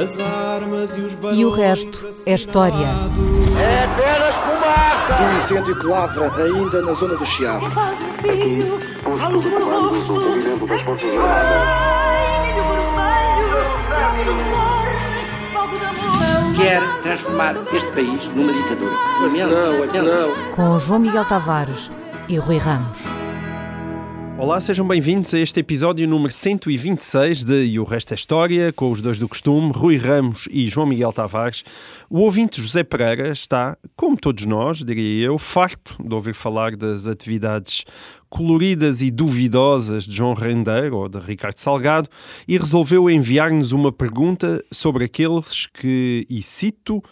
As armas e os E o resto é história. É apenas fumaça! Um incêndio que lavra ainda na zona do Chiado. faz um filho, falo por rosto. Ai, milho vermelho, troco de cor, fogo de amor. Quer transformar este país numa ditadura. Não, não. Com João Miguel Tavares e Rui Ramos. Olá, sejam bem-vindos a este episódio número 126 de E o Resto é História, com os dois do costume, Rui Ramos e João Miguel Tavares. O ouvinte José Pereira está, como todos nós, diria eu, farto de ouvir falar das atividades coloridas e duvidosas de João Rendeiro ou de Ricardo Salgado e resolveu enviar-nos uma pergunta sobre aqueles que, e cito,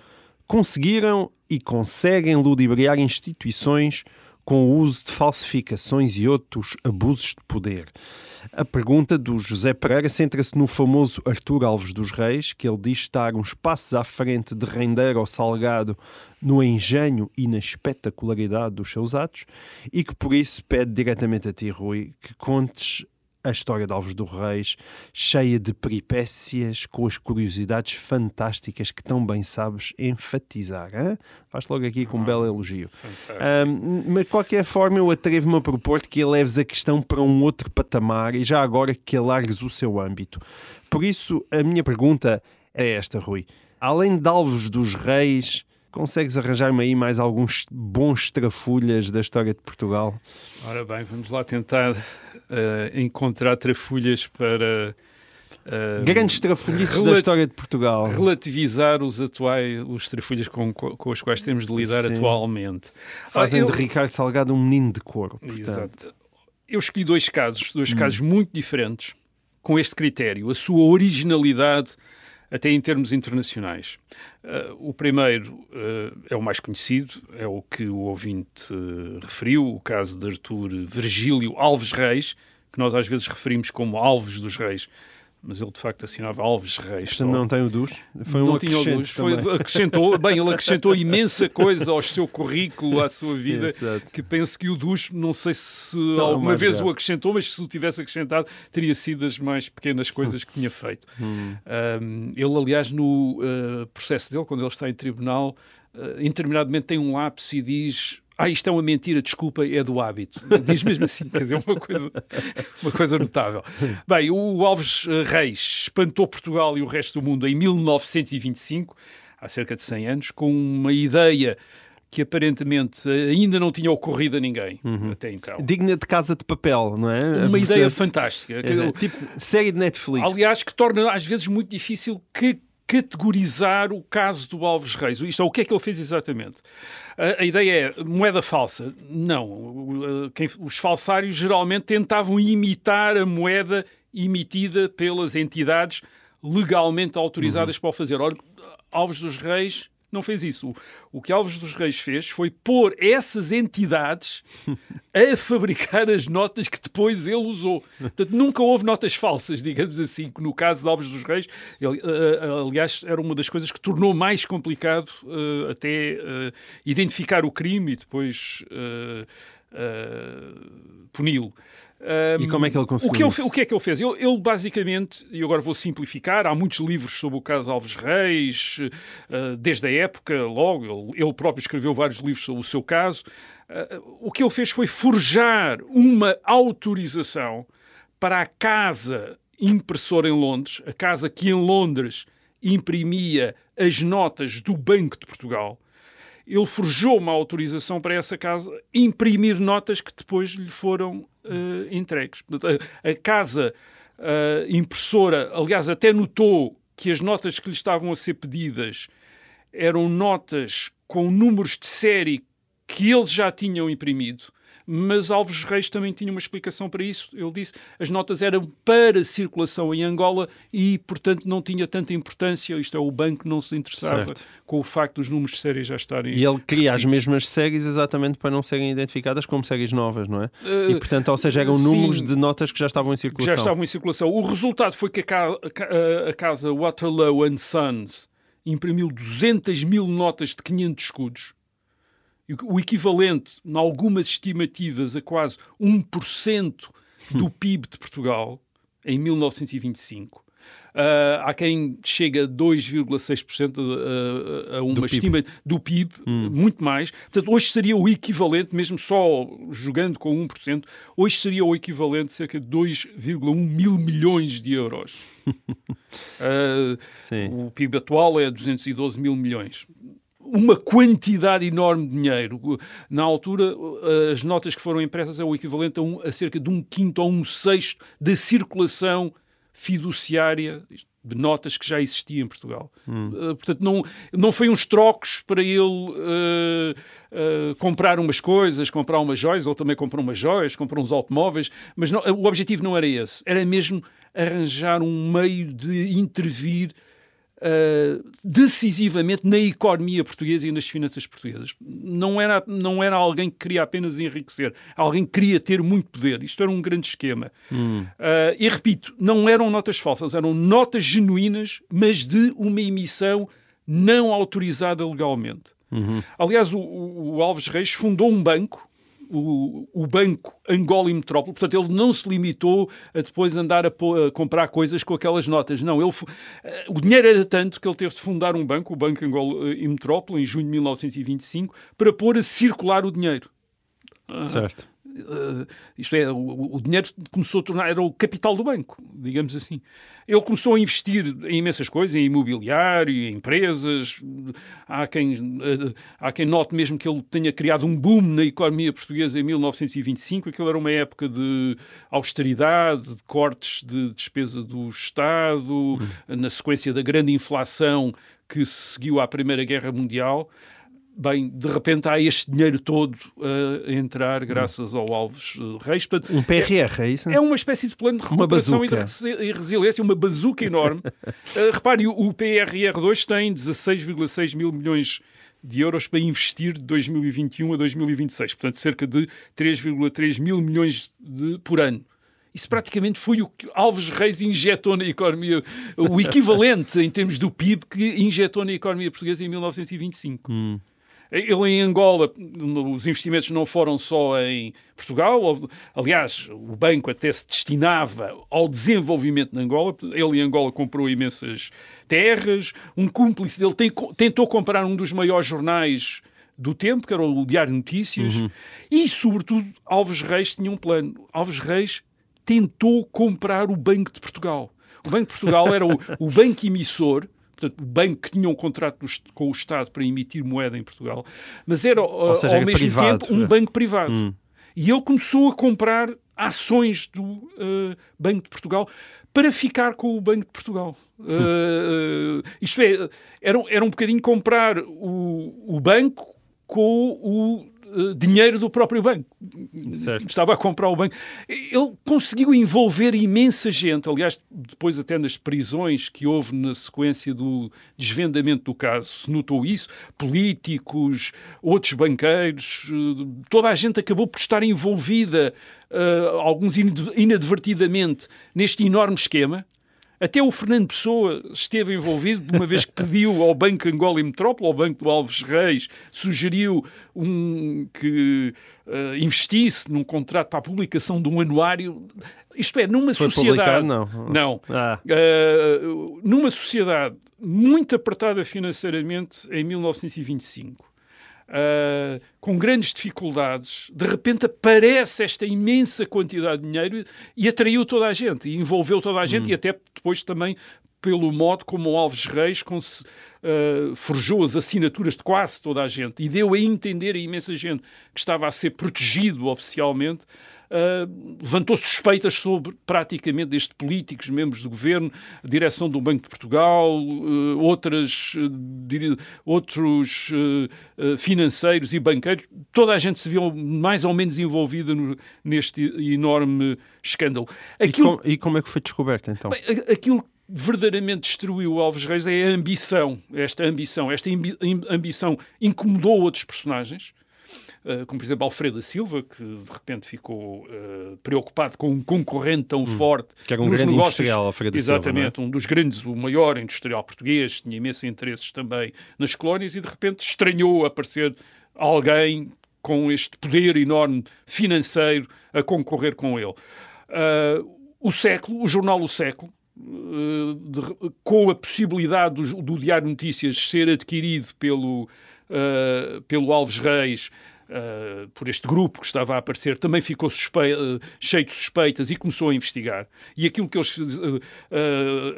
conseguiram e conseguem ludibriar instituições com o uso de falsificações e outros abusos de poder. A pergunta do José Pereira centra-se no famoso Artur Alves dos Reis, que ele diz estar uns passos à frente de render ao Salgado no engenho e na espetacularidade dos seus atos, e que por isso pede diretamente a ti, Rui, que contes a história de Alves dos Reis, cheia de peripécias, com as curiosidades fantásticas que tão bem sabes enfatizar. Hã? Faz logo aqui com um belo elogio. Ahm, mas de qualquer forma, eu atrevo-me a propor que leves a questão para um outro patamar e já agora que alargues o seu âmbito. Por isso, a minha pergunta é esta, Rui. Além de Alves dos Reis, consegues arranjar-me aí mais alguns bons trafulhas da história de Portugal? Ora bem, vamos lá tentar eh, encontrar trafulhas para eh, Grandes trafulhices da história de Portugal. relativizar os atuais, os trafulhas com, com os quais temos de lidar Sim. atualmente. Fazem Ah, eu- de Ricardo Salgado um menino de couro. Portanto. Exato. Eu escolhi dois casos, dois Hum. casos muito diferentes, com este critério, a sua originalidade até em termos internacionais. Ah, o primeiro ah, é o mais conhecido, é o que o ouvinte ah, referiu, o caso de Artur Virgílio Alves Reis, que nós às vezes referimos como Alves dos Reis, mas ele de facto assinava Alves Reis. Portanto, não tem o dos. Foi um não tinha o luz. Foi, acrescentou, bem, ele acrescentou imensa coisa ao seu currículo, à sua vida, que penso que o Dush, não sei se Não, alguma vez o acrescentou, mas se o tivesse acrescentado, teria sido as mais pequenas coisas que tinha feito. Hum. Um, ele, aliás, no uh, processo dele, quando ele está em tribunal, uh, interminadamente tem um lápis e diz. Ah, isto é uma mentira, desculpa, é do hábito. Diz mesmo assim, quer dizer, uma coisa, uma coisa notável. Bem, o Alves Reis espantou Portugal e o resto do mundo em 1925, há cerca de 100 anos, com uma ideia que aparentemente ainda não tinha ocorrido a ninguém até então. Digna de casa de papel, não é? Uma ideia Portanto, fantástica. que- é, tipo série de Netflix. Aliás, que torna às vezes muito difícil que categorizar o caso do Alves Reis. Isto é, o que é que ele fez exatamente? A, a ideia é moeda falsa? Não. Quem- os falsários geralmente tentavam imitar a moeda emitida pelas entidades legalmente autorizadas para o fazer. Ora, Alves dos Reis não fez isso. O, que Alves dos Reis fez foi pôr essas entidades a fabricar as notas que depois ele usou. Portanto, nunca houve notas falsas, digamos assim, que no caso de Alves dos Reis, ele, eh, eh, aliás, era uma das coisas que tornou mais complicado eh, até eh, identificar o crime e depois eh, eh, puni-lo. E como é que ele conseguiu o que, ele o que é que ele fez? Ele, ele basicamente, e agora vou simplificar, há muitos livros sobre o caso Alves Reis, eh, desde a época, logo, ele, ele próprio escreveu vários livros sobre o seu caso. Eh, o que ele fez foi forjar uma autorização para a casa impressora em Londres, a casa que em Londres imprimia as notas do Banco de Portugal. Ele forjou uma autorização para essa casa imprimir notas que depois lhe foram eh, entregues. A, a casa eh, impressora, aliás, até notou que as notas que lhe estavam a ser pedidas eram notas com números de série que eles já tinham imprimido. Mas Alves Reis também tinha uma explicação para isso. Ele disse as notas eram para circulação em Angola e, portanto, não tinha tanta importância. Isto é, o banco não se interessava Certo. com o facto dos números de série já estarem. E ele cria as repetidos. mesmas séries exatamente para não serem identificadas como séries novas, não é? Eh, e portanto, ou seja, eram sim. números de notas que já estavam em circulação. já estavam em circulação. O resultado foi que a, a casa Waterloo and Sons imprimiu 200 mil notas de 500 escudos. O- equivalente, em algumas estimativas, a quase 1% do PIB de Portugal em 1925. Uh, há quem chega a 2,6% a, a, uma Do estima do PIB, Hum. muito mais. Portanto, hoje seria o equivalente, mesmo só jogando com 1%, hoje seria o equivalente a cerca de 2,1 mil milhões de euros. Uh, o PIB atual é 212 mil milhões. Uma quantidade enorme de dinheiro. Na altura, as notas que foram impressas é o equivalente a, um- a cerca de um quinto ou um sexto da circulação fiduciária de notas que já existia em Portugal. Uh, portanto, não, não foi uns trocos para ele uh, uh, comprar umas coisas, comprar umas joias, ele também comprou umas joias, comprou uns automóveis, mas não- o objetivo não era esse. Era mesmo arranjar um meio de intervir uh, decisivamente na economia portuguesa e nas finanças portuguesas. Não era, não era alguém que queria apenas enriquecer, alguém que queria ter muito poder. Isto era um grande esquema. Uh, e repito, não eram notas falsas, eram notas genuínas, mas de uma emissão não autorizada legalmente. Aliás, o, o- o Alves Reis fundou um banco, o, o Banco Angola e Metrópole, portanto, ele não se limitou a depois andar a, a comprar coisas com aquelas notas. Não, ele, eh, o dinheiro era tanto que ele teve de fundar um banco, o Banco Angola e Metrópole, em junho de 1925, para pôr a circular o dinheiro. Certo. Uh, isto é, o, o dinheiro começou a tornar, era o capital do banco, digamos assim. Ele começou a investir em imensas coisas, em imobiliário, em empresas. Há quem, uh, há quem note mesmo que ele tenha criado um boom na economia portuguesa em 1925. Aquilo era uma época de austeridade, de cortes de despesa do Estado, na sequência da grande inflação que se seguiu à Primeira Guerra Mundial. Bem, de repente há este dinheiro todo a entrar graças ao Alves eh, Reis. Portanto, Um PRR, é isso? é uma espécie de plano de recuperação e, de resiliência, uma bazuca enorme. Uh, repare, o, o PRR2 tem 16,6 mil milhões de euros para investir de 2021 a 2026, portanto cerca de 3,3 mil milhões de- por ano. Isso praticamente foi o que Alves Reis injetou na economia, o equivalente em termos do PIB que injetou na economia portuguesa em 1925. Ele em Angola, os investimentos não foram só em Portugal, aliás, o banco até se destinava ao desenvolvimento de Angola. Ele em Angola comprou imensas terras. Um cúmplice dele tem- tentou comprar um dos maiores jornais do tempo, que era o Diário de Notícias. E, sobretudo, Alves Reis tinha um plano. Alves Reis tentou comprar o Banco de Portugal. O Banco de Portugal era o, o banco emissor, portanto, o banco que tinha um contrato do com o Estado para emitir moeda em Portugal, mas era seja, ao era mesmo privado. tempo um banco privado. E ele começou a comprar ações do uh, Banco de Portugal para ficar com o Banco de Portugal. Uh, isto é, era, era um bocadinho comprar o, o banco com o uh, dinheiro do próprio banco. Certo. Estava a comprar o banco. Ele conseguiu envolver imensa gente. Aliás, depois até nas prisões que houve na sequência do desvendamento do caso, se notou isso. Políticos, outros banqueiros, eh, toda a gente acabou por estar envolvida, eh, alguns inad- inadvertidamente, neste enorme esquema. Até o Fernando Pessoa esteve envolvido, uma vez que pediu ao Banco Angola e Metrópole, ao Banco do Alves Reis, sugeriu um, que eh, investisse num contrato para a publicação de um anuário. Isto é, numa Foi sociedade. Não. Não. Ah. Uh, numa sociedade muito apertada financeiramente em 1925, uh, com grandes dificuldades, de repente aparece esta imensa quantidade de dinheiro e atraiu toda a gente, e envolveu toda a gente, e até depois também pelo modo como o Alves Reis uh, forjou as assinaturas de quase toda a gente e deu a entender a imensa gente que estava a ser protegido oficialmente. Uh, levantou suspeitas sobre praticamente destes políticos, membros do governo, a direção do Banco de Portugal, uh, outras, uh, outros financeiros e banqueiros. Toda a gente se viu mais ou menos envolvida no- neste enorme escândalo. E, Aquilo, com- e como é que foi descoberto então? Bem, aquilo que verdadeiramente destruiu o Alves Reis é a ambição. Esta ambição, esta ambi- am- ambição incomodou outros personagens, como por exemplo Alfredo Silva, que de repente ficou eh, preocupado com um concorrente tão forte. que era um grande negócios. industrial, Alfredo da Silva, Exatamente, um dos grandes, o maior industrial português, tinha imensos interesses também nas colónias e de repente estranhou aparecer alguém com este poder enorme financeiro a concorrer com ele. Ah, o século, o jornal O Século, uh, de, com a possibilidade do, do, Diário Notícias ser adquirido pelo, uh, pelo Alves Reis uh, por este grupo que estava a aparecer, também ficou suspe... uh, cheio de suspeitas e começou a investigar. E aquilo que, eles, uh,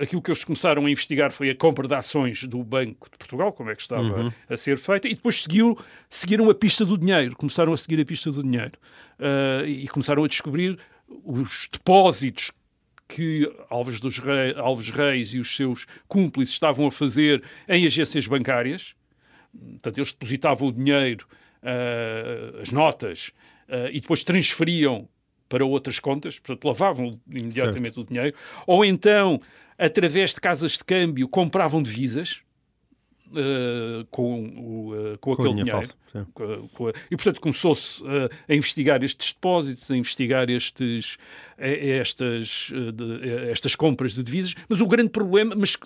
aquilo que eles começaram a investigar foi a compra de ações do Banco de Portugal, como é que estava uhum. a ser feita, e depois seguiu, seguiram a pista do dinheiro, começaram a seguir a pista do dinheiro e começaram a descobrir os depósitos que Alves, dos Reis, Alves Reis e os seus cúmplices estavam a fazer em agências bancárias. Portanto, eles depositavam o dinheiro uh, as notas uh, e depois transferiam para outras contas, portanto, lavavam imediatamente certo. o dinheiro, ou então, através de casas de câmbio, compravam divisas. Uh, com, o, uh, com, com aquele dinheiro. Falso, com, com a... e, portanto, começou-se uh, a investigar estes depósitos, a investigar estes, estas, de, estas compras de divisas, mas o grande problema, mas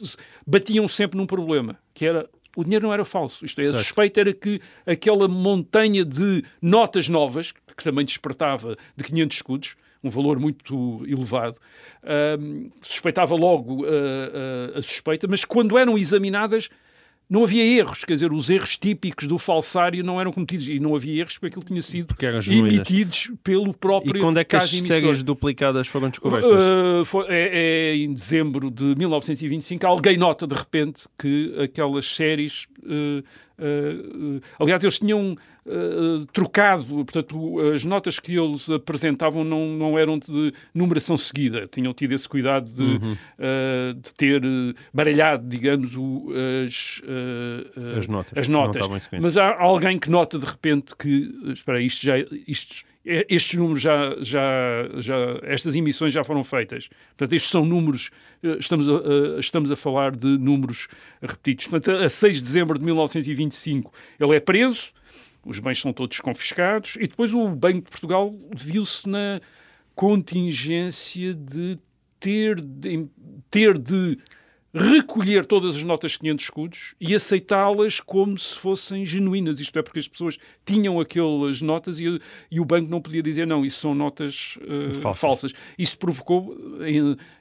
batiam sempre num problema, que era o dinheiro não era falso. Isto é, a suspeita era que aquela montanha de notas novas, que também despertava de 500 escudos, um valor muito elevado, uh, suspeitava logo uh, uh, a suspeita, mas quando eram examinadas não havia erros, quer dizer, os erros típicos do falsário não eram cometidos e não havia erros porque aquilo tinha sido emitidos pelo próprio E quando é que as séries duplicadas foram descobertas? Uh, foi, é, é, em dezembro de 1925. Alguém nota de repente que aquelas séries aliás, eles tinham trocado, portanto, as notas que eles apresentavam não, não eram de numeração seguida, tinham tido esse cuidado de, uhum. uh, de ter baralhado, digamos, o, as, as notas. As notas. Mas há alguém que nota de repente que, espera, isto já. Isto, estes números já, já, já, estas emissões já foram feitas. Portanto, estes são números, eh, estamos a, estamos a falar de números repetidos. Portanto, a 6 de dezembro de 1925 ele é preso, os bens são todos confiscados e depois o Banco de Portugal viu-se na contingência de ter de, ter de recolher todas as notas de 500 escudos e aceitá-las como se fossem genuínas. Isto é porque as pessoas tinham aquelas notas e, e o banco não podia dizer não, isso são notas uh, falsas. falsas. Isso provocou,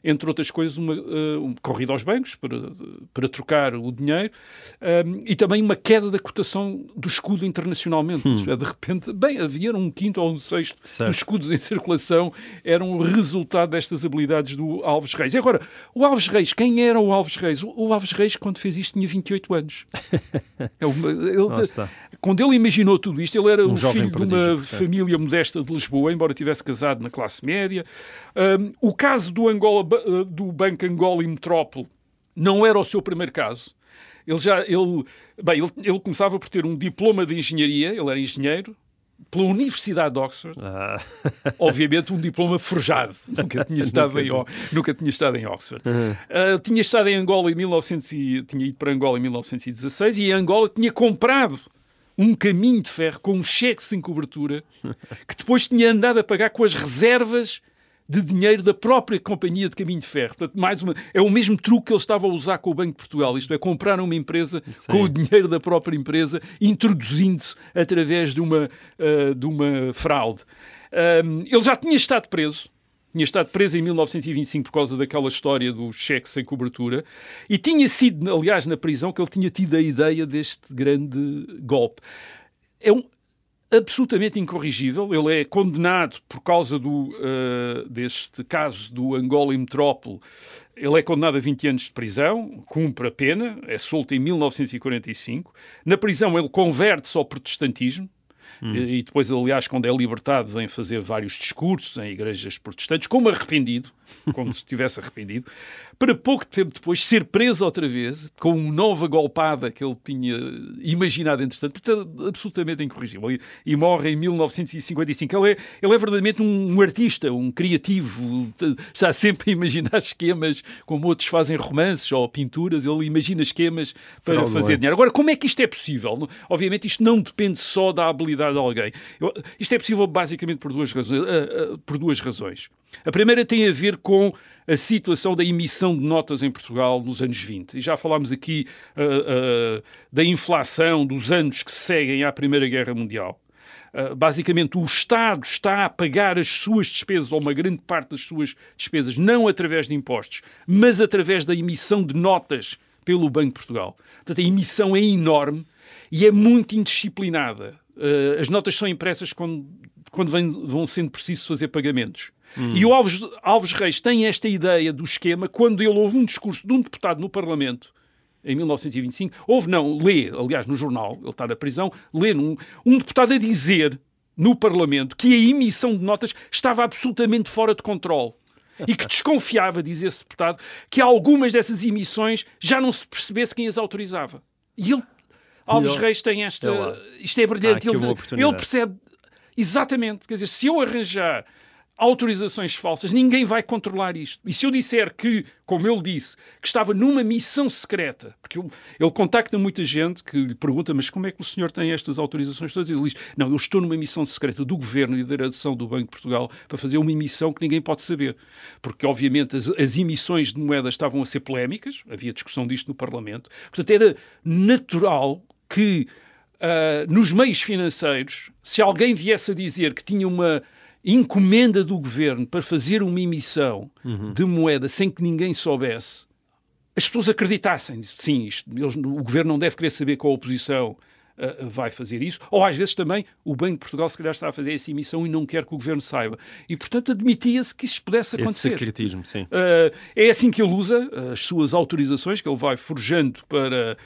entre outras coisas, uma, uh, uma corrida aos bancos para, para trocar o dinheiro um, ehm, e também uma queda da cotação do escudo internacionalmente. Hum. É, de repente, bem, havia um quinto ou um sexto certo. dos escudos em circulação, eram o resultado destas habilidades do Alves Reis. E agora, o Alves Reis, quem era o Alves Alves Reis. O, Alves Reis, quando fez isto, tinha 28 anos. É ele, quando ele imaginou tudo isto, ele era um o filho de uma família modesta de Lisboa, embora tivesse casado na classe média. Um, o caso do, Angola, do Banco Angola e Metrópole não era o seu primeiro caso. Ele já, ele, bem, ele, ele começava por ter um diploma de engenharia, ele era engenheiro, pela Universidade de Oxford, ah. obviamente um diploma forjado, nunca tinha estado, em, nunca tinha estado em Oxford. Uhum. Uh, tinha estado em Angola em 1900 e, tinha ido para Angola em 1916 e em Angola tinha comprado um caminho de ferro com um cheque sem cobertura que depois tinha andado a pagar com as reservas de dinheiro da própria companhia de caminho de ferro. Portanto, mais uma, é o mesmo truque que ele estava a usar com o Banco de Portugal, isto é, comprar uma empresa Sim. com o dinheiro da própria empresa, introduzindo-se através de uma, uh, de uma fraude. Um, ele já tinha estado preso, tinha estado preso em 1925 por causa daquela história do cheque sem cobertura e tinha sido, aliás, na prisão que ele tinha tido a ideia deste grande golpe. É um, absolutamente incorrigível. Ele é condenado por causa do, uh, deste caso do Angola e Metrópole. Ele é condenado a 20 anos de prisão, cumpre a pena, é solto em 1945. Na prisão ele converte-se ao protestantismo, Hum. E depois, aliás, quando é libertado, vem fazer vários discursos em igrejas protestantes, como arrependido, como se estivesse arrependido, para pouco tempo depois ser preso outra vez, com uma nova golpada que ele tinha imaginado, entretanto, portanto, absolutamente incorrigível. E, e, morre em 1955. Ele é, ele é verdadeiramente um, um, artista, um criativo, está sempre a imaginar esquemas, como outros fazem romances ou pinturas, ele imagina esquemas para fazer dinheiro. Agora, como é que isto é possível? Obviamente, isto não depende só da habilidade de alguém. Isto é possível basicamente por duas razões. Uh, uh, por duas razões. A primeira tem a ver com a situação da emissão de notas em Portugal nos anos 20. E já falámos aqui uh, da inflação dos anos que seguem à Primeira Guerra Mundial. Uh, basicamente, o Estado está a pagar as suas despesas, ou uma grande parte das suas despesas, não através de impostos, mas através da emissão de notas pelo Banco de Portugal. Portanto, a emissão é enorme e é muito indisciplinada. Uh, as notas são impressas quando, quando vem, vão sendo preciso fazer pagamentos. Hum. E o Alves, Alves Reis tem esta ideia do esquema quando ele ouve um discurso de um deputado no Parlamento em 1925. Houve, não, lê, aliás, no jornal, ele está na prisão, lê um, um deputado a dizer no Parlamento que a emissão de notas estava absolutamente fora de controle. E que desconfiava, diz esse deputado, que algumas dessas emissões já não se percebesse quem as autorizava. E ele, Alves ele, Reis, tem esta. Isto é brilhante. Ah, ele, ele percebe exatamente. Quer dizer, se eu arranjar autorizações falsas, ninguém vai controlar isto. E se eu disser que, como ele disse, que estava numa missão secreta, porque eu, ele contacta muita gente que lhe pergunta, mas como é que o senhor tem estas autorizações todas? E ele diz, não, eu estou numa missão secreta do Governo e da direção do Banco de Portugal para fazer uma emissão que ninguém pode saber. Porque, obviamente, as, as emissões de moedas estavam a ser polémicas, havia discussão disto no Parlamento, portanto era natural que uh, nos meios financeiros, se alguém viesse a dizer que tinha uma encomenda do governo para fazer uma emissão uhum. de moeda sem que ninguém soubesse, as pessoas acreditassem. Sim, isto, eles, o governo não deve querer saber que a oposição uh, vai fazer isso. Ou às vezes também o Banco de Portugal, se calhar, está a fazer essa emissão e não quer que o governo saiba. E, portanto, admitia-se que isso pudesse acontecer. Esse secretismo, sim. Uh, é assim que ele usa as suas autorizações, que ele vai forjando para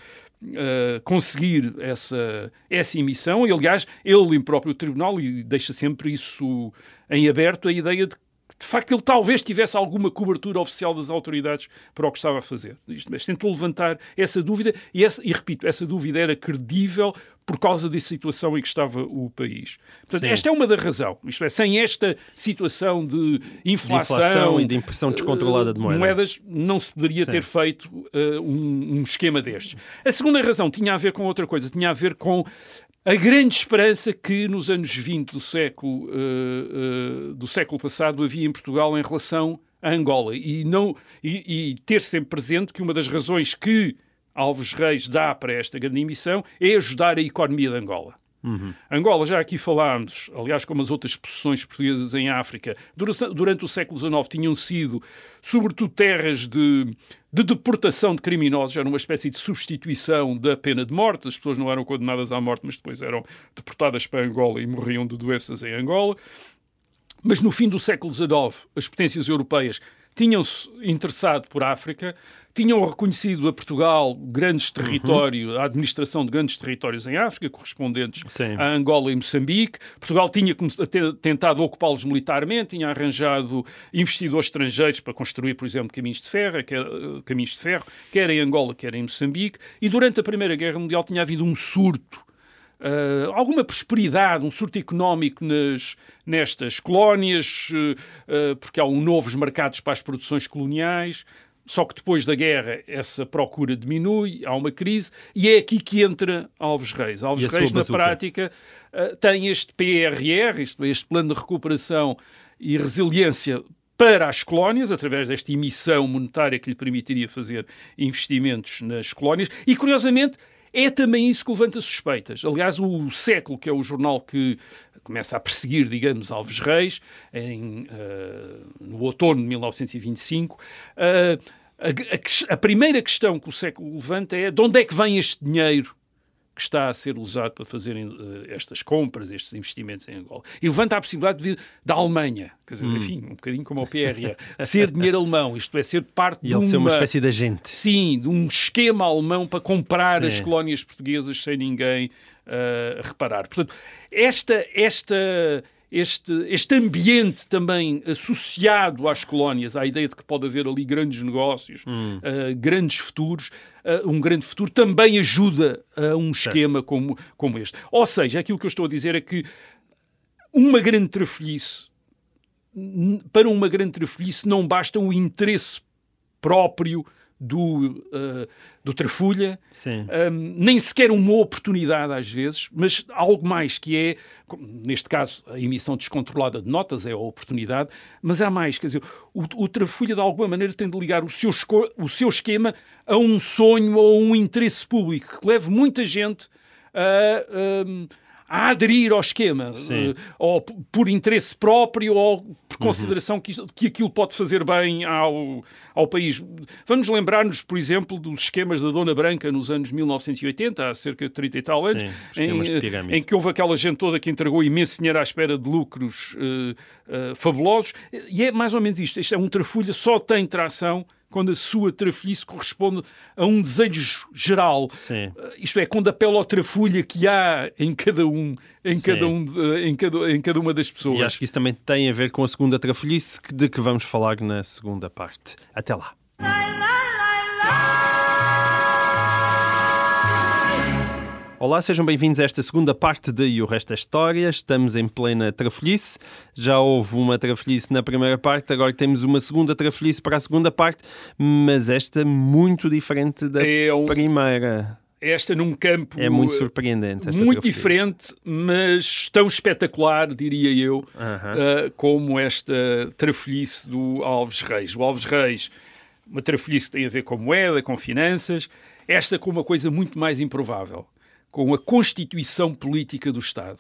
Uh, conseguir essa, essa emissão. E, aliás, ele, próprio tribunal, e deixa sempre isso em aberto, a ideia de de facto, ele talvez tivesse alguma cobertura oficial das autoridades para o que estava a fazer. Isto, mas tentou levantar essa dúvida, e, essa, e repito, essa dúvida era credível por causa da situação em que estava o país. Portanto, esta é uma da razão. Isto é, sem esta situação de inflação, de inflação e de impressão descontrolada de moeda. moedas, não se poderia Sim. ter feito uh, um, um, esquema destes. A segunda razão tinha a ver com outra coisa, tinha a ver com a grande esperança que nos anos 20 do século, uh, uh, do século passado havia em Portugal em relação a Angola. E, não, e, e ter sempre presente que uma das razões que Alves Reis dá para esta grande emissão é ajudar a economia de Angola. Uhum. Angola, já aqui falámos, aliás, como as outras posições portuguesas em África, durante, durante o século XIX tinham sido, sobretudo, terras de, de, deportação de criminosos, era uma espécie de substituição da pena de morte. As pessoas não eram condenadas à morte, mas depois eram deportadas para Angola e morriam de doenças em Angola. Mas no fim do século XIX, as potências europeias tinham-se interessado por África, tinham reconhecido a Portugal grandes territórios, uhum. a administração de grandes territórios em África, correspondentes Sim. a Angola e Moçambique. Portugal tinha tentado ocupá-los militarmente, tinha arranjado investidores estrangeiros para construir, por exemplo, caminhos de ferro, quer, caminhos de ferro, quer em Angola, quer em Moçambique. E durante a Primeira Guerra Mundial tinha havido um surto Uh, alguma prosperidade, um surto económico nas, nestas colónias, uh, porque há um novos mercados para as produções coloniais. Só que depois da guerra essa procura diminui, há uma crise, e é aqui que entra Alves Reis. Alves Reis, na prática, uh, tem este PRR, isto, este Plano de Recuperação e Resiliência para as colónias, através desta emissão monetária que lhe permitiria fazer investimentos nas colónias, e curiosamente é também isso que levanta suspeitas. Aliás, o Século, que é o jornal que começa a perseguir, digamos, Alves Reis, em, uh, no outono de 1925, uh, a, a, a, primeira questão que o século levanta é de onde é que vem este dinheiro que está a ser usado para fazerem uh, estas compras, estes investimentos em Angola. E levanta a possibilidade de vir da Alemanha, quer dizer, hum. enfim, um bocadinho como o PRR, ser dinheiro alemão, isto é, ser parte e de uma... ser uma espécie de agente. Sim, de um esquema alemão para comprar Sim. as colónias portuguesas sem ninguém uh, reparar. Portanto, esta, esta, este, este ambiente também associado às colónias, à ideia de que pode haver ali grandes negócios, hum. uh, grandes futuros, uh, um grande futuro, também ajuda a um esquema como, como este. Ou seja, aquilo que eu estou a dizer é que uma grande trafolhice, para uma grande trafolhice não basta o interesse próprio do, uh, do Trafulha, um, nem sequer uma oportunidade às vezes, mas algo mais que é, neste caso, a emissão descontrolada de notas é a oportunidade, mas há mais, quer dizer, o, o Trafulha de alguma maneira tem de ligar o seu, o seu esquema a um sonho ou a um interesse público que leve muita gente a, a, a aderir ao esquema, Sim. uh, ou por interesse próprio, ou por consideração que, isto- que aquilo pode fazer bem ao, ao país. Vamos lembrar-nos, por exemplo, dos esquemas da Dona Branca nos anos 1980, há cerca de 30 e tal anos, Sim, em, pirâmide. em que houve aquela gente toda que entregou imenso dinheiro à espera de lucros eh, eh, fabulosos. E é mais ou menos isto. Isto é um trafulha, só tem tração quando a sua trafulhice corresponde a um desejo geral. Sim. Uh, Isto é, quando apela ao trafulha que há em cada um, em, Sim. cada, um de- em, cada, em cada uma das pessoas. E acho que isso também tem a ver com a segunda trafolhice de que vamos falar na segunda parte. Até lá. Olá, sejam bem-vindos a esta segunda parte de E o Resto da História. Estamos em plena trafolhice. Já houve uma trafolhice na primeira parte, agora temos uma segunda trafolhice para a segunda parte, mas esta muito diferente da É um- primeira. Esta num campo É muito uh, surpreendente. Muito diferente, mas tão espetacular, diria eu, Aham. uh, como esta trafolhice do Alves Reis. O Alves Reis, uma trafolhice que tem a ver com moeda, com finanças, esta com uma coisa muito mais improvável, com a constituição política do Estado.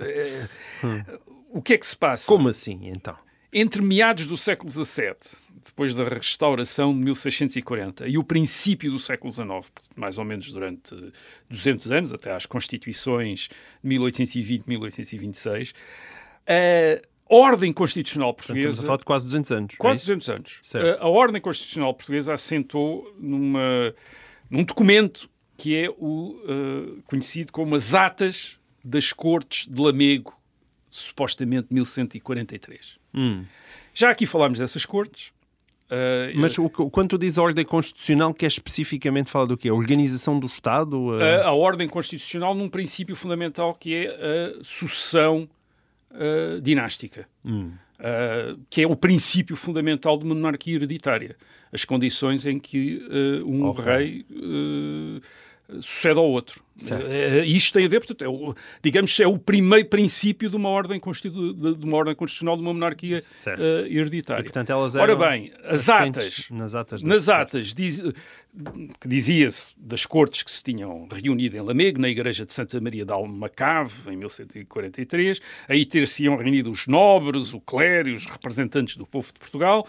Eh, O que é que se passa? Como assim, então? Entre meados do século XVII, depois da restauração de 1640, e o princípio do século XIX, mais ou menos durante 200 anos, até às constituições de 1820 1826, a ordem constitucional Portanto, estamos portuguesa... a falar de quase 200 anos. é Quase isso? 200 anos. Certo. A, a Ordem Constitucional Portuguesa assentou numa, num documento que é o eh, conhecido como as Atas das Cortes de Lamego, supostamente 1143. Hum. Já aqui falámos dessas cortes. eh, Mas o, que- quando tu dizes a ordem constitucional, quer especificamente falar do quê? A organização do Estado? a, a ordem constitucional num princípio fundamental que é a sucessão eh, dinástica. Hum. Uh, que é o princípio fundamental de uma monarquia hereditária. As condições em que uh, um Ok. rei uh, sucede ao outro. Certo. Uh, isto tem a ver, portanto, é o, digamos, é o primeiro princípio de uma ordem, constitu... de uma ordem constitucional de uma monarquia uh, E, hereditária. portanto, elas Ora bem, as atas, nas atas, nas atas diz- que dizia-se das cortes que se tinham reunido em Lamego, na igreja de Santa Maria de Almacave, em 1143, aí ter-se-iam reunido os nobres, o clero e os representantes do povo de Portugal,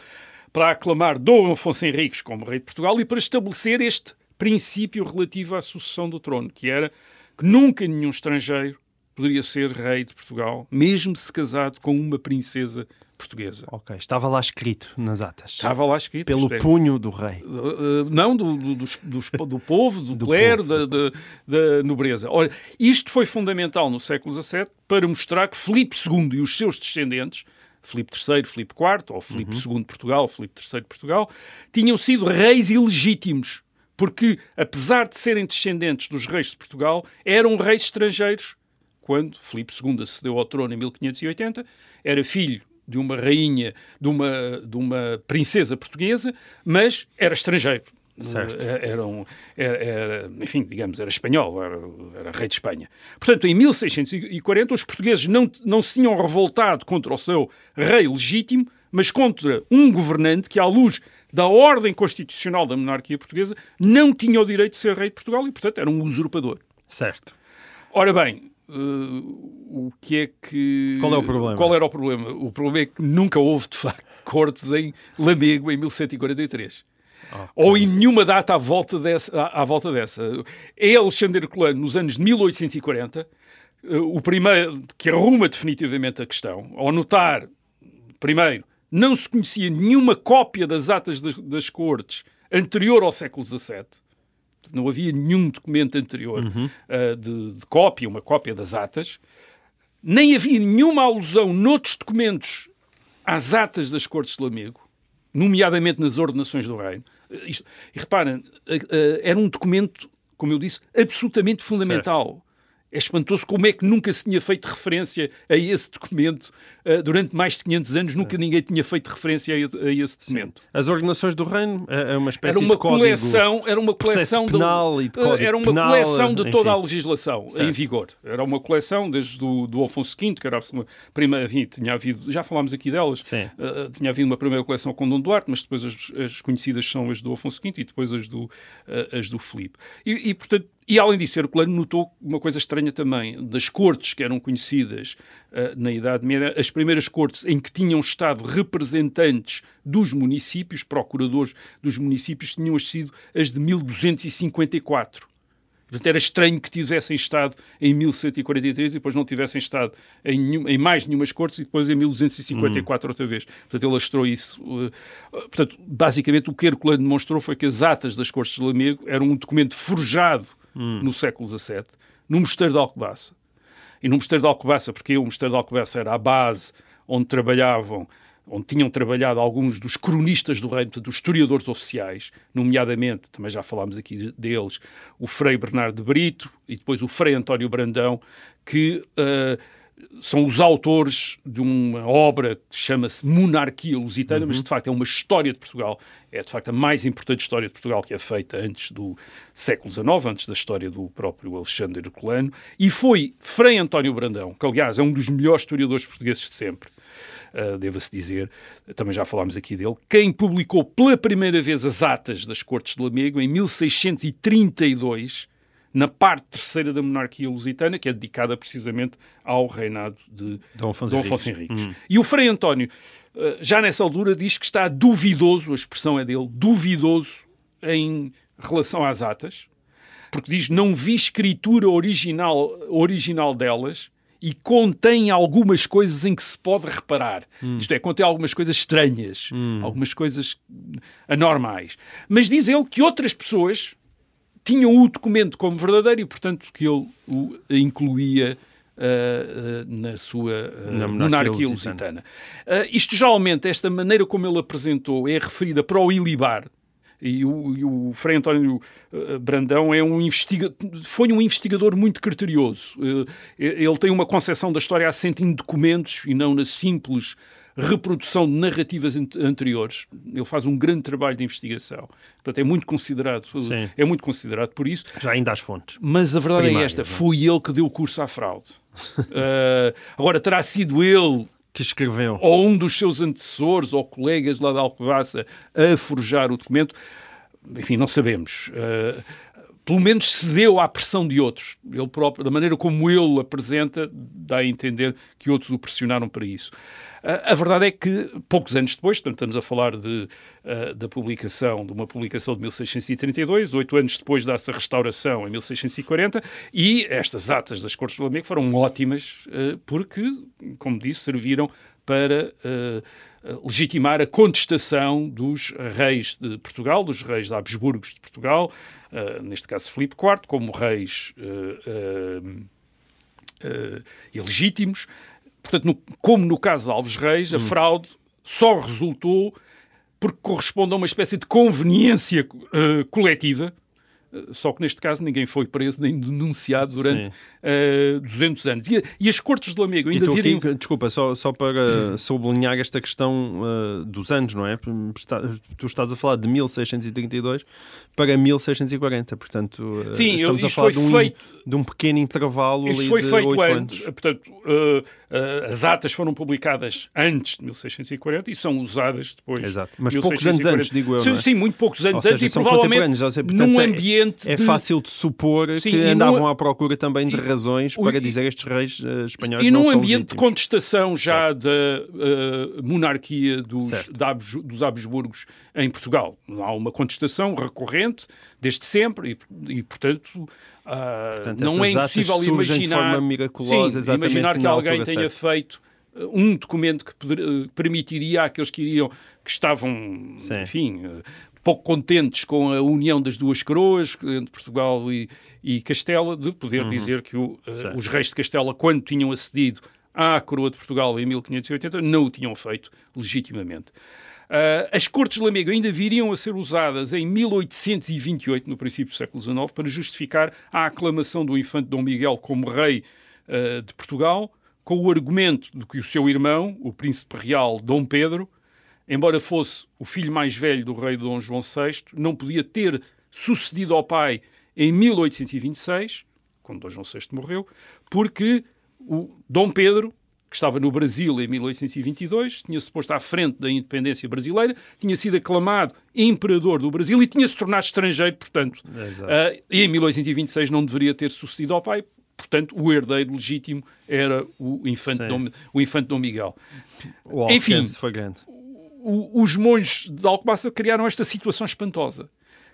para aclamar Dom Afonso Henriques como rei de Portugal e para estabelecer este princípio relativo à sucessão do trono, que era que nunca nenhum estrangeiro poderia ser rei de Portugal, mesmo se casado com uma princesa portuguesa. Ok, estava lá escrito nas atas. Estava lá escrito. Pelo isto é- punho do rei. Uh, uh, não do, do, dos- dos- do povo, do, Do clero, povo, da, da- da nobreza. Ora, isto foi fundamental no século XVII para mostrar que Filipe II e os seus descendentes, Filipe III, Filipe IV, ou Filipe II de Portugal, Filipe III de Portugal, tinham sido reis ilegítimos, porque, apesar de serem descendentes dos reis de Portugal, eram reis estrangeiros. Quando Filipe II acedeu ao trono em 1580, era filho de uma rainha, de uma, de uma princesa portuguesa, mas era estrangeiro. Certo. Eh, Era, um, era, era, enfim, digamos, era espanhol, era, era rei de Espanha. Portanto, em 1640, os portugueses não, não se tinham revoltado contra o seu rei legítimo, mas contra um governante que, à luz da ordem constitucional da monarquia portuguesa, não tinha o direito de ser rei de Portugal e, portanto, era um usurpador. Certo. Ora bem, eh, o que é que. Qual é o problema? Qual era o problema? O problema é que nunca houve, de facto, cortes em Lamego em 1143. Ou em nenhuma data à volta dessa. À, à volta dessa. É Alexandre Colano, nos anos de 1840, eh, o primeiro que arruma definitivamente a questão, ao notar, primeiro, não se conhecia nenhuma cópia das atas das, das cortes anterior ao século XVII. Não havia nenhum documento anterior eh, de, de cópia, uma cópia das atas. Nem havia nenhuma alusão noutros documentos às atas das Cortes de Lamego, nomeadamente nas ordenações do reino. Eh, isto- e reparem, eh, era um documento, como eu disse, absolutamente fundamental. É espantoso como é que nunca se tinha feito referência a esse documento uh, durante mais de 500 anos nunca ninguém tinha feito referência a, esse documento. Sim. As ordenações do reino é uma espécie era uma de código coleção, era uma coleção penal de, e de código era uma penal, coleção de enfim. toda a legislação Certo. em vigor. Era uma coleção desde do, do Alfonso V, que era a primeira, enfim, tinha havido, já falámos aqui delas, uh, tinha havido uma primeira coleção com Dom Duarte, mas depois as, as conhecidas são as do Afonso V e depois as do, uh, as do Filipe. E, e, portanto, e além disso, Herculano notou uma coisa estranha também, das cortes que eram conhecidas uh, na Idade Média, as primeiras cortes em que tinham estado representantes dos municípios, procuradores dos municípios, tinham sido as de 1254. Portanto, era estranho que tivessem estado em 1143 e depois não tivessem estado em, nenhum, em mais nenhumas cortes e depois em 1254 hum. outra vez. Portanto, ele astrou isso. Uh, portanto, basicamente, o que Herculano demonstrou foi que as atas das cortes de Lamego eram um documento forjado hum. no século XVII, no Mosteiro de Alcobaça. E no Mosteiro de Alcobaça, porque o Mosteiro de Alcobaça era a base onde trabalhavam onde tinham trabalhado alguns dos cronistas do reino, dos historiadores oficiais, nomeadamente, também já falámos aqui deles, o Frei Bernardo de Brito e depois o Frei António Brandão, que uh, são os autores de uma obra que chama-se Monarquia Lusitana, uhum. mas de facto é uma história de Portugal, é de facto a mais importante história de Portugal que é feita antes do século XIX, antes da história do próprio Alexandre Herculano, e foi Frei António Brandão, que aliás é um dos melhores historiadores portugueses de sempre, Uh, deva-se dizer, também já falámos aqui dele, quem publicou pela primeira vez as atas das Cortes de Lamego em 1632, na parte terceira da monarquia lusitana, que é dedicada precisamente ao reinado de Dom Afonso, Dom Afonso Henriques. Hum. E o Frei António, uh, já nessa altura, diz que está duvidoso, a expressão é dele, duvidoso em relação às atas, porque diz não vi escritura original, original delas, e contém algumas coisas em que se pode reparar. Hum. Isto é, contém algumas coisas estranhas, hum. algumas coisas anormais. Mas diz ele que outras pessoas tinham o documento como verdadeiro e, portanto, que ele o incluía uh, uh, na sua uh, na monarquia, monarquia lusitana. isto, geralmente, esta maneira como ele apresentou é referida para o Ilibar, e o, e o Frei António Brandão é um investiga foi um investigador muito criterioso. Ele tem uma concepção da história assente em documentos e não na simples reprodução de narrativas anteriores. Ele faz um grande trabalho de investigação. Portanto, é muito considerado, Sim. é muito considerado por isso. Já ainda às fontes. Mas a verdade Primário, é esta, não? foi ele que deu o curso à fraude. uh, agora, terá sido ele que escreveu. ou um dos seus antecessores ou colegas lá da Alcobaça a forjar o documento, enfim, não sabemos. Uh, pelo menos cedeu à pressão de outros. Ele próprio, da maneira como ele apresenta, dá a entender que outros o pressionaram para isso. Uh, a verdade é que, poucos anos depois, portanto, estamos a falar de, uh, da publicação, de uma publicação de 1632, oito anos depois dá-se a restauração em 1640, e estas atas das Cortes de Lamego foram ótimas, uh, porque, como disse, serviram para legitimar a contestação dos reis de Portugal, dos reis de Habsburgos de Portugal, uh, neste caso Filipe IV, como reis uh, uh, ilegítimos. Portanto, no, como no caso de Alves Reis, a fraude só resultou porque corresponde a uma espécie de conveniência coletiva, só que neste caso ninguém foi preso nem denunciado durante uh, 200 anos. E, e, as Cortes de Lamego ainda aqui, desculpa, só, só para sublinhar esta questão uh, dos anos, não é? Tu estás a falar de 1632 para 1640, portanto uh, Sim, estamos isto a falar de um, feito... de um pequeno intervalo isto foi feito 8 antes. Portanto, as atas foram publicadas antes de 1640 e são usadas depois. Exato, mas poucos anos antes, digo eu. Sim, é? sim muito poucos anos seja, antes e provavelmente seja, portanto, num é- ambiente É de... fácil de supor Sim, que andavam num- à procura também de e- razões para e- dizer estes reis uh, espanhóis E num ambiente de contestação já da uh, monarquia dos, Certo. Habs- dos Habsburgos em Portugal. Há uma contestação recorrente desde sempre e, e, portanto, ah, Portanto, não é impossível imaginar, sim, imaginar que alguém tenha certa. feito uh, um documento que poder- uh, permitiria àqueles que iriam que estavam, Sim. enfim, uh, pouco contentes com a união das duas coroas entre Portugal e, e Castela, de poder dizer que o, Certo. os reis de Castela, quando tinham acedido à coroa de Portugal em 1580, não o tinham feito legitimamente. Uh, as Cortes de Lamego ainda viriam a ser usadas em 1828, no princípio do século XIX, para justificar a aclamação do infante Dom Miguel como rei uh, de Portugal, com o argumento de que o seu irmão, o príncipe real Dom Pedro, embora fosse o filho mais velho do rei Dom João VI, não podia ter sucedido ao pai em 1826, quando Dom João VI morreu, porque o Dom Pedro, que estava no Brasil em 1822, tinha-se posto à frente da independência brasileira, tinha sido aclamado imperador do Brasil e tinha-se tornado estrangeiro, portanto, uh, e em 1826 não deveria ter sucedido ao pai, portanto, o herdeiro legítimo era o infante, Dom, o infante Dom Miguel. O Enfim, foi grande. O, os monges de Alcobaça criaram esta situação espantosa.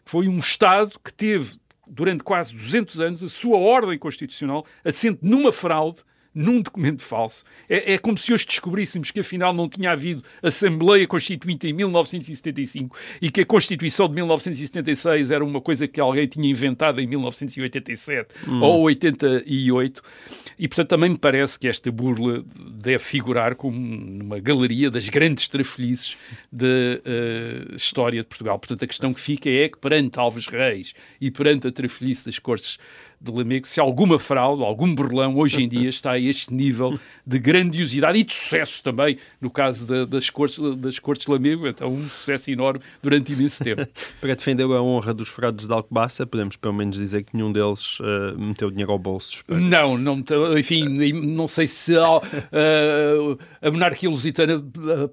Foi um Estado que teve, durante quase 200 anos, a sua ordem constitucional assente numa fraude num documento falso. É, é, como se hoje descobríssemos que afinal não tinha havido Assembleia Constituinte em 1975 e que a Constituição de 1976 era uma coisa que alguém tinha inventado em 1987 hum. ou 88. E portanto também me parece que esta burla deve figurar como numa galeria das grandes trafelices da uh, história de Portugal. Portanto a questão que fica é que perante Alves Reis e perante a trafelice das cortes de Lamego se alguma fraude, algum burlão hoje em dia está a este nível de grandiosidade e de sucesso também, no caso da, das, cortes, das Cortes de Lamego, então um sucesso enorme durante imenso tempo. Para defender a honra dos fraudes de Alcobaça, podemos pelo menos dizer que nenhum deles uh, meteu dinheiro ao bolso. Espero. Não, não enfim, não sei se uh, a monarquia lusitana,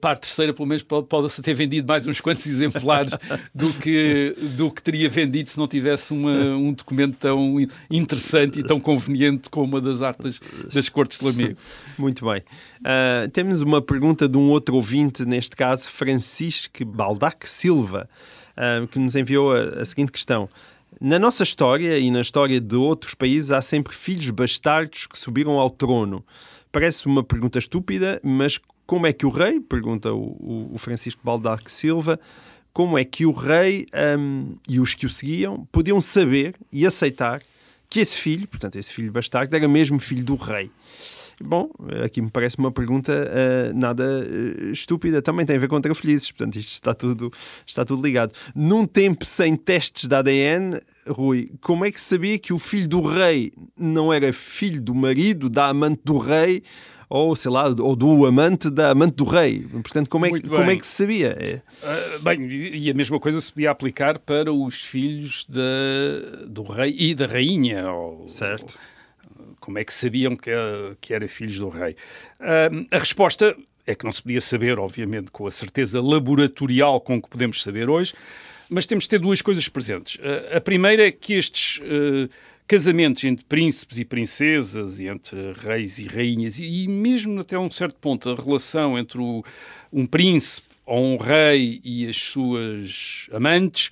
a terceira, pelo menos, pode-se ter vendido mais uns quantos exemplares do que, do que teria vendido se não tivesse uma, um documento tão interessante e tão conveniente como a das artes das Cortes de Lamego. Muito bem. Uh, temos uma pergunta de um outro ouvinte, neste caso Francisco Baldac Silva, uh, que nos enviou a, a seguinte questão. Na nossa história e na história de outros países há sempre filhos bastardos que subiram ao trono. Parece uma pergunta estúpida, mas como é que o rei, pergunta o, o Francisco Baldac Silva, como é que o rei um, e os que o seguiam podiam saber e aceitar que esse filho, portanto, esse filho bastardo, era mesmo filho do rei. Bom, aqui me parece uma pergunta uh, nada uh, estúpida. Também tem a ver com trafelizes, portanto, isto está tudo, está tudo ligado. Num tempo sem testes de ADN, Rui, como é que sabia que o filho do rei não era filho do marido, da amante do rei, ou sei lá, ou do amante da amante do rei. Portanto, como é, que, como é que se sabia? É... Uh, bem, e a mesma coisa se podia aplicar para os filhos de, do rei e da rainha. Ou, certo. Ou, como é que sabiam que, que eram filhos do rei? Uh, a resposta é que não se podia saber, obviamente, com a certeza laboratorial com que podemos saber hoje, mas temos de ter duas coisas presentes. Uh, a primeira é que estes casamentos entre príncipes e princesas, e entre reis e rainhas, e mesmo até um certo ponto a relação entre o, um príncipe ou um rei e as suas amantes,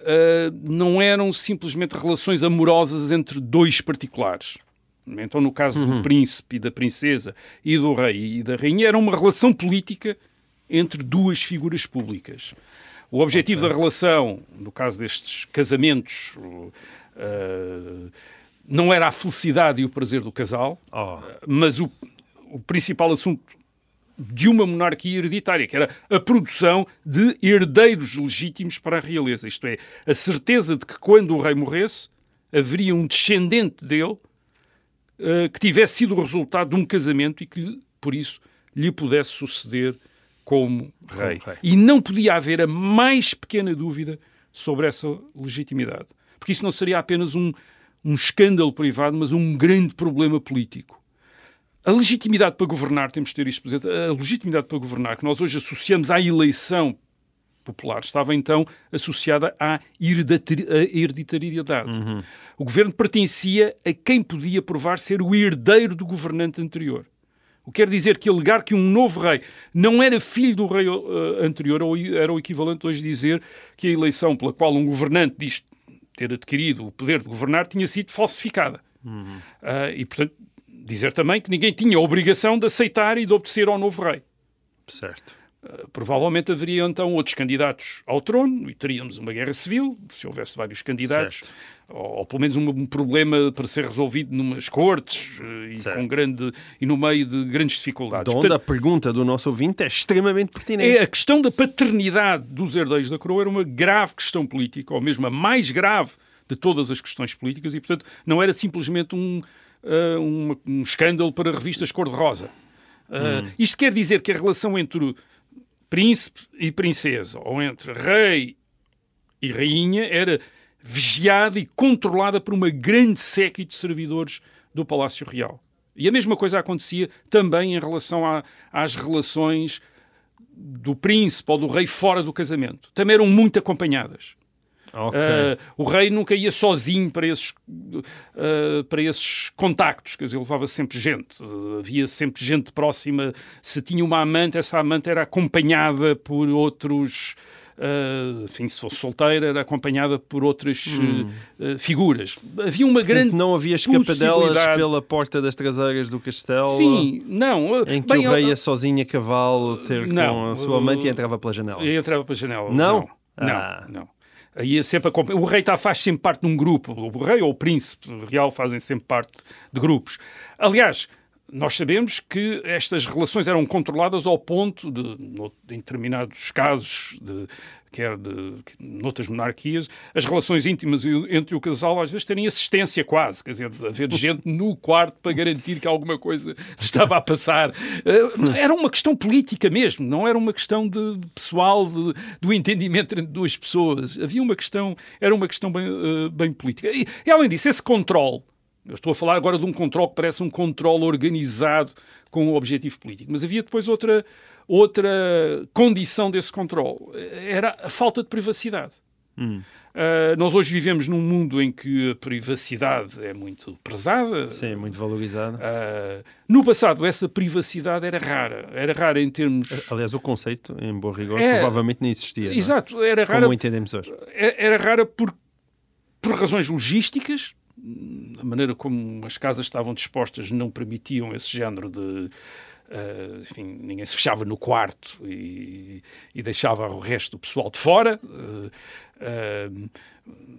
uh, não eram simplesmente relações amorosas entre dois particulares. Então, no caso uhum. do príncipe e da princesa e do rei e da rainha, era uma relação política entre duas figuras públicas. O objetivo okay. da relação, no caso destes casamentos, Uh, não era a felicidade e o prazer do casal, oh. mas o, o principal assunto de uma monarquia hereditária, que era a produção de herdeiros legítimos para a realeza. Isto é, a certeza de que quando o rei morresse, haveria um descendente dele uh, que tivesse sido o resultado de um casamento e que, por isso, lhe pudesse suceder como rei. como rei. E não podia haver a mais pequena dúvida sobre essa legitimidade porque isso não seria apenas um, um escândalo privado, mas um grande problema político. A legitimidade para governar, temos de ter isto presente, a legitimidade para governar, que nós hoje associamos à eleição popular, estava então associada à hereditariedade. Uhum. O governo pertencia a quem podia provar ser o herdeiro do governante anterior. O que quer dizer que alegar que um novo rei não era filho do rei uh, anterior, ou era o equivalente hoje dizer que a eleição pela qual um governante diz ter adquirido o poder de governar tinha sido falsificada. Uhum. Uh, e, portanto, dizer também que ninguém tinha a obrigação de aceitar e de obedecer ao novo rei. Certo. Uh, provavelmente haveria então outros candidatos ao trono e teríamos uma guerra civil, se houvesse vários candidatos. Certo ou, ou, pelo menos um, um, problema para ser resolvido numas cortes uh, e, com grande, e no meio de grandes dificuldades. De onde Portanto, a pergunta do nosso ouvinte é extremamente pertinente. É, a questão da paternidade dos herdeiros da coroa era uma grave questão política, ou mesmo a mais grave de todas as questões políticas, e, portanto, não era simplesmente um, uh, um, um, escândalo para revistas cor-de-rosa. Uh, hum. Isto quer dizer que a relação entre príncipe e princesa, ou entre rei e rainha, era vigiada e controlada por uma grande séquita de servidores do Palácio Real. E a mesma coisa acontecia também em relação a, às relações do príncipe ou do rei fora do casamento. Também eram muito acompanhadas. Okay. Uh, o rei nunca ia sozinho para esses, uh, para esses contactos, quer dizer, levava sempre gente, uh, havia sempre gente próxima. Se tinha uma amante, essa amante era acompanhada por outros uh, enfim, se fosse solteira, era acompanhada por outras hum. uh, figuras. Havia uma Portanto, grande. Não havia escapadelas pela porta das traseiras do castelo? Sim, não. Em que Bem, o rei ia sozinho a cavalo ter não, com a sua amante e entrava pela janela? E entrava pela janela. Não? Não. Ah. não, não. Aí sempre O rei tá, faz sempre parte de um grupo. O rei ou o príncipe real fazem sempre parte de grupos. Aliás, nós sabemos que estas relações eram controladas ao ponto de, em determinados casos, de, quer de, noutras monarquias, as relações íntimas entre o casal às vezes terem assistência quase, quer dizer, de haver gente no quarto para garantir que alguma coisa se estava a passar. Eh, era uma questão política mesmo, não era uma questão de pessoal, de, do entendimento entre duas pessoas. Havia uma questão, era uma questão bem, uh, bem política. E, e além disso, esse controle eu estou a falar agora de um controle que parece um controle organizado com um objetivo político. Mas havia depois outra, outra condição desse controle. Era a falta de privacidade. Hum. Uh, nós hoje vivemos num mundo em que a privacidade é muito prezada. Sim, muito valorizada. Uh, no passado, essa privacidade era rara. Era rara em termos. Aliás, o conceito, em bom rigor, é, provavelmente nem existia. Exato, era rara. Como entendemos hoje. É, era rara por, por razões logísticas, a maneira como as casas estavam dispostas não permitiam esse género de. Uh, enfim, ninguém se fechava no quarto e, e, deixava o resto do pessoal de fora. Uh, uh,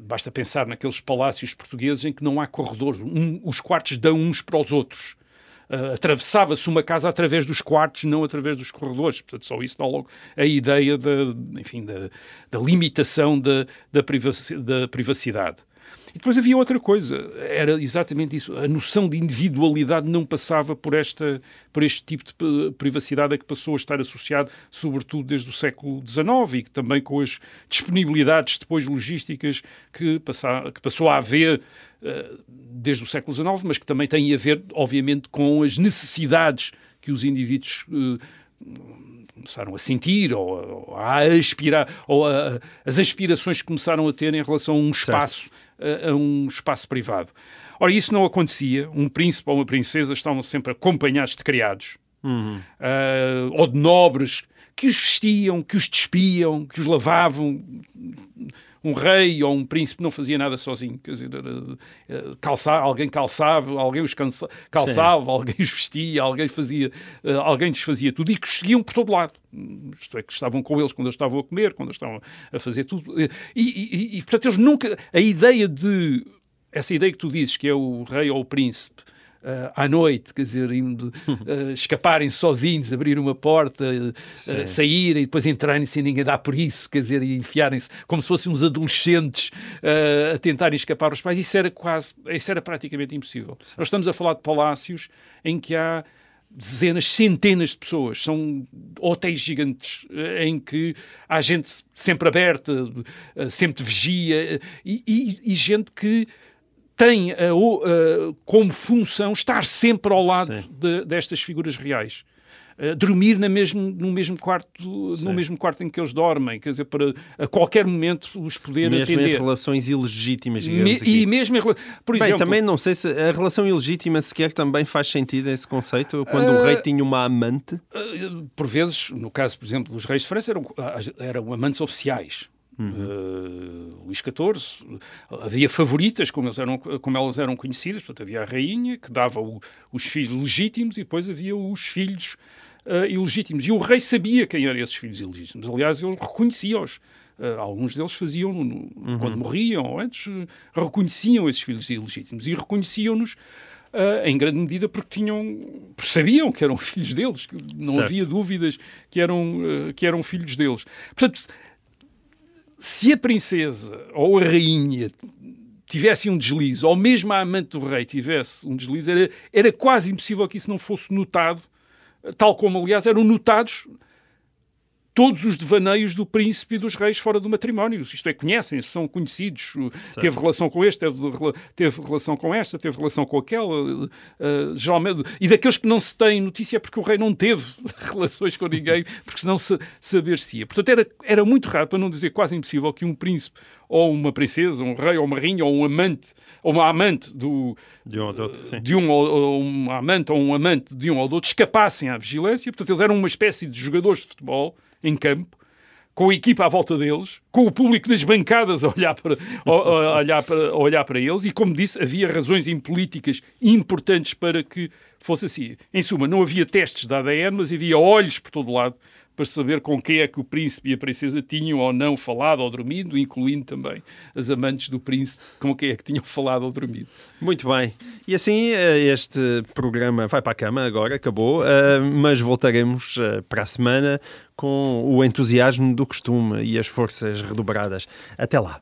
basta pensar naqueles palácios portugueses em que não há corredores, um, os quartos dão uns para os outros. atravessava-se uma casa através dos quartos, não através dos corredores. Portanto, só isso dá logo a ideia da, enfim, da, limitação da, da, privacidade. E depois havia outra coisa, era exatamente isso. A noção de individualidade não passava por, esta, por este tipo de privacidade a que passou a estar associado, sobretudo desde o século XIX e que também com as disponibilidades depois logísticas que, passa, que passou a haver uh, desde o século XIX, mas que também têm a ver, obviamente, com as necessidades que os indivíduos. Uh, começaram a sentir ou, ou a aspirar, ou a, as aspirações que começaram a ter em relação a um espaço certo a, a um espaço privado. Ora, isso não acontecia. Um príncipe ou uma princesa estavam sempre acompanhados de criados uhum. uh, ou de nobres que os vestiam, que os despiam, que os lavavam. Um rei ou um príncipe não fazia nada sozinho. Quer dizer, calçar, alguém calçava, alguém os calçava, Sim. alguém os vestia, alguém fazia, uh, alguém desfazia tudo e que os seguiam por todo lado. Isto é, que estavam com eles quando eles estavam a comer, quando eles estavam a fazer tudo. E, e, e portanto, eles nunca. A ideia de. Essa ideia que tu dizes, que é o rei ou o príncipe, uh, à noite, quer dizer, uh, escaparem sozinhos, abrir uma porta, uh, saírem e depois entrarem sem ninguém dar por isso, quer dizer, e enfiarem-se como se fossem uns adolescentes a tentarem escapar aos pais. Isso era quase, isso era praticamente impossível. Nós estamos a falar de palácios em que há dezenas, centenas de pessoas. São hotéis gigantes em que há gente sempre aberta, sempre vigia e, e, e gente que tem uh, uh, como função estar sempre ao lado de, destas figuras reais. Uh, dormir na mesmo, no, mesmo quarto, no mesmo quarto em que eles dormem, quer dizer, para a qualquer momento os poder mesmo atender. Mesmo em relações ilegítimas, digamos Me, E mesmo em por Bem, exemplo... também não sei se a relação ilegítima sequer também faz sentido esse conceito, quando uh, o rei tinha uma amante. Uh, por vezes, no caso, por exemplo, dos reis de França, eram, eram amantes oficiais. Uhum. Uh, Luís XIV, havia favoritas, como, eram, como, elas eram conhecidas, portanto, havia a rainha que dava o, os filhos legítimos e depois havia os filhos uh, ilegítimos. E o rei sabia quem eram esses filhos ilegítimos. Aliás, ele reconhecia-os. Uh, alguns deles faziam, no, uhum. quando morriam ou antes, reconheciam esses filhos ilegítimos e reconheciam-nos Uh, em grande medida porque tinham porque sabiam que eram filhos deles, não certo. havia dúvidas que eram, uh, que eram filhos deles. Portanto, se a princesa ou a rainha tivesse um deslize, ou mesmo a amante do rei tivesse um deslize, era, era quase impossível que isso não fosse notado, tal como, aliás, eram notados todos os devaneios do príncipe e dos reis fora do matrimónio. Isto é, conhecem-se, são conhecidos. Certo. Teve relação com este, teve, teve, relação com esta, teve relação com aquela. Uh, geralmente, e daqueles que não se têm notícia é porque o rei não teve relações com ninguém, porque senão se, saber-se-ia. Portanto, era, era muito raro, para não dizer quase impossível, que um príncipe ou uma princesa, um rei ou uma rainha ou um amante ou uma amante do de um ou do outro, de um ou uma amante ou um amante de um ou do outro escapassem à vigilância. Portanto, eles eram uma espécie de jogadores de futebol em campo, com a equipa à volta deles, com o público nas bancadas a olhar para, a, olhar para, a olhar para eles, e como disse, havia razões políticas importantes para que fosse assim. Em suma, não havia testes de ADN, mas havia olhos por todo lado para saber com quem é que o príncipe e a princesa tinham ou não falado ou dormido, incluindo também as amantes do príncipe, com quem é que tinham falado ou dormido. Muito bem. E assim eh, este programa vai para a cama agora, acabou, eh, mas voltaremos eh, para a semana com o entusiasmo do costume e as forças redobradas. Até lá.